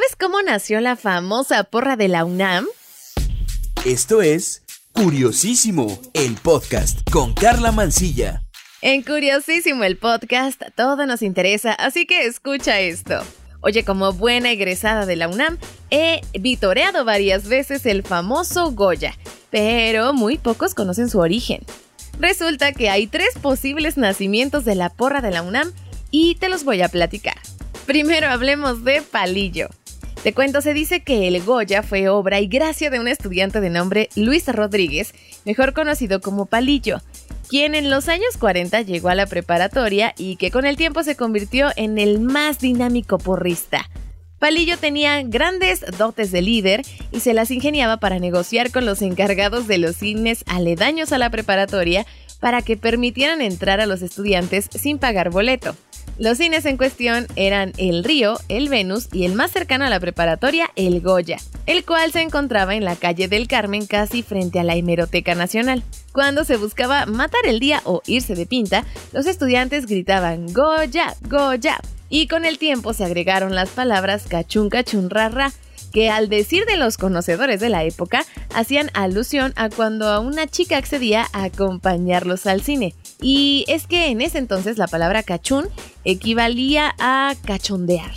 ¿Sabes cómo nació la famosa porra de la UNAM? Esto es Curiosísimo, el podcast con Carla Mancilla. En Curiosísimo el podcast todo nos interesa, así que escucha esto. Oye, como buena egresada de la UNAM, he vitoreado varias veces el famoso Goya, pero muy pocos conocen su origen. Resulta que hay tres posibles nacimientos de la porra de la UNAM y te los voy a platicar. Primero hablemos de Palillo. Te cuento, se dice que el Goya fue obra y gracia de un estudiante de nombre Luis Rodríguez, mejor conocido como Palillo, quien en los años 40 llegó a la preparatoria y que con el tiempo se convirtió en el más dinámico porrista. Palillo tenía grandes dotes de líder y se las ingeniaba para negociar con los encargados de los cines aledaños a la preparatoria para que permitieran entrar a los estudiantes sin pagar boleto. Los cines en cuestión eran el Río, el Venus y el más cercano a la preparatoria, el Goya, el cual se encontraba en la calle del Carmen casi frente a la Hemeroteca Nacional. Cuando se buscaba matar el día o irse de pinta, los estudiantes gritaban Goya, Goya, y con el tiempo se agregaron las palabras cachun cachun ra que al decir de los conocedores de la época hacían alusión a cuando una chica accedía a acompañarlos al cine. Y es que en ese entonces la palabra cachún equivalía a cachondear.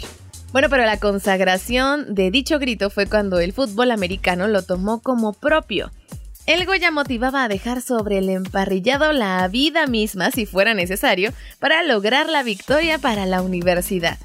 Bueno, pero la consagración de dicho grito fue cuando el fútbol americano lo tomó como propio. El Goya motivaba a dejar sobre el emparrillado la vida misma si fuera necesario para lograr la victoria para la universidad.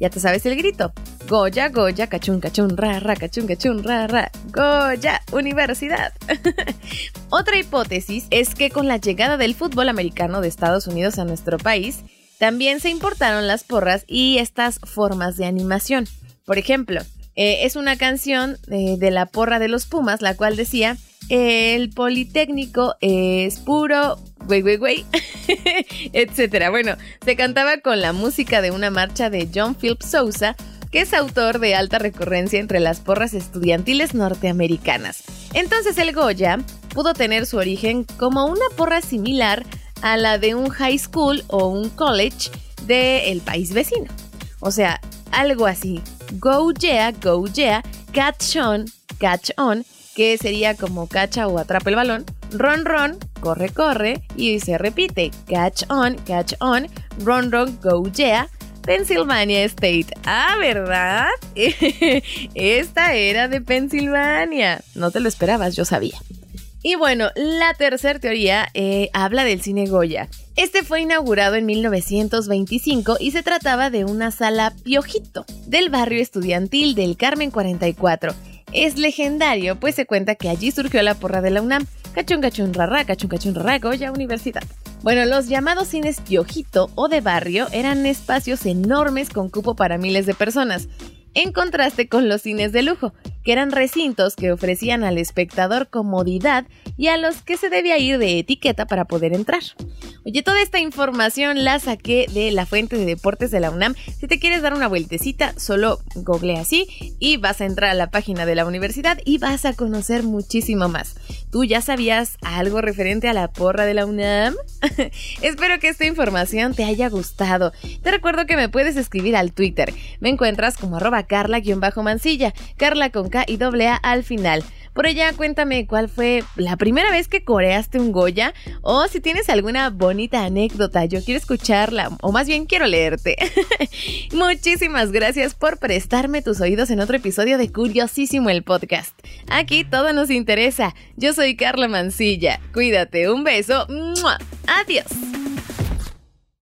Ya te sabes el grito. Goya, Goya, cachun, cachun, ra, ra, cachun, cachun, ra, ra. Goya, universidad. Otra hipótesis es que con la llegada del fútbol americano de Estados Unidos a nuestro país, también se importaron las porras y estas formas de animación. Por ejemplo, eh, es una canción eh, de la porra de los Pumas, la cual decía, el Politécnico es puro, güey, güey, güey, etcétera. Bueno, se cantaba con la música de una marcha de John Philip Sousa, que es autor de alta recurrencia entre las porras estudiantiles norteamericanas. Entonces el Goya pudo tener su origen como una porra similar a la de un high school o un college del país vecino. O sea, algo así. Go yeah, go yeah, catch on, catch on que sería como cacha o atrapa el balón, ron ron, corre corre y se repite, catch on, catch on, run run, go yeah, Pennsylvania State. Ah, ¿verdad? Esta era de Pensilvania. No te lo esperabas, yo sabía. Y bueno, la tercera teoría eh, habla del cine Goya. Este fue inaugurado en 1925 y se trataba de una sala piojito del barrio estudiantil del Carmen 44 es legendario, pues se cuenta que allí surgió la porra de la UNAM. Cachun cachun rarra, cachun cachun rarra, Goya Universidad. Bueno, los llamados cines piojito o de barrio eran espacios enormes con cupo para miles de personas, en contraste con los cines de lujo, que eran recintos que ofrecían al espectador comodidad y a los que se debía ir de etiqueta para poder entrar. Oye, toda esta información la saqué de la fuente de deportes de la UNAM. Si te quieres dar una vueltecita, solo google así y vas a entrar a la página de la universidad y vas a conocer muchísimo más. ¿Tú ya sabías algo referente a la porra de la UNAM? Espero que esta información te haya gustado. Te recuerdo que me puedes escribir al Twitter. Me encuentras como arroba carla-mancilla, carla con y doble A al final. Por ella, cuéntame cuál fue la primera vez que coreaste un Goya o si tienes alguna bonita anécdota, yo quiero escucharla o más bien quiero leerte. Muchísimas gracias por prestarme tus oídos en otro episodio de Curiosísimo el podcast. Aquí todo nos interesa. Yo soy Carla Mancilla. Cuídate, un beso. Adiós.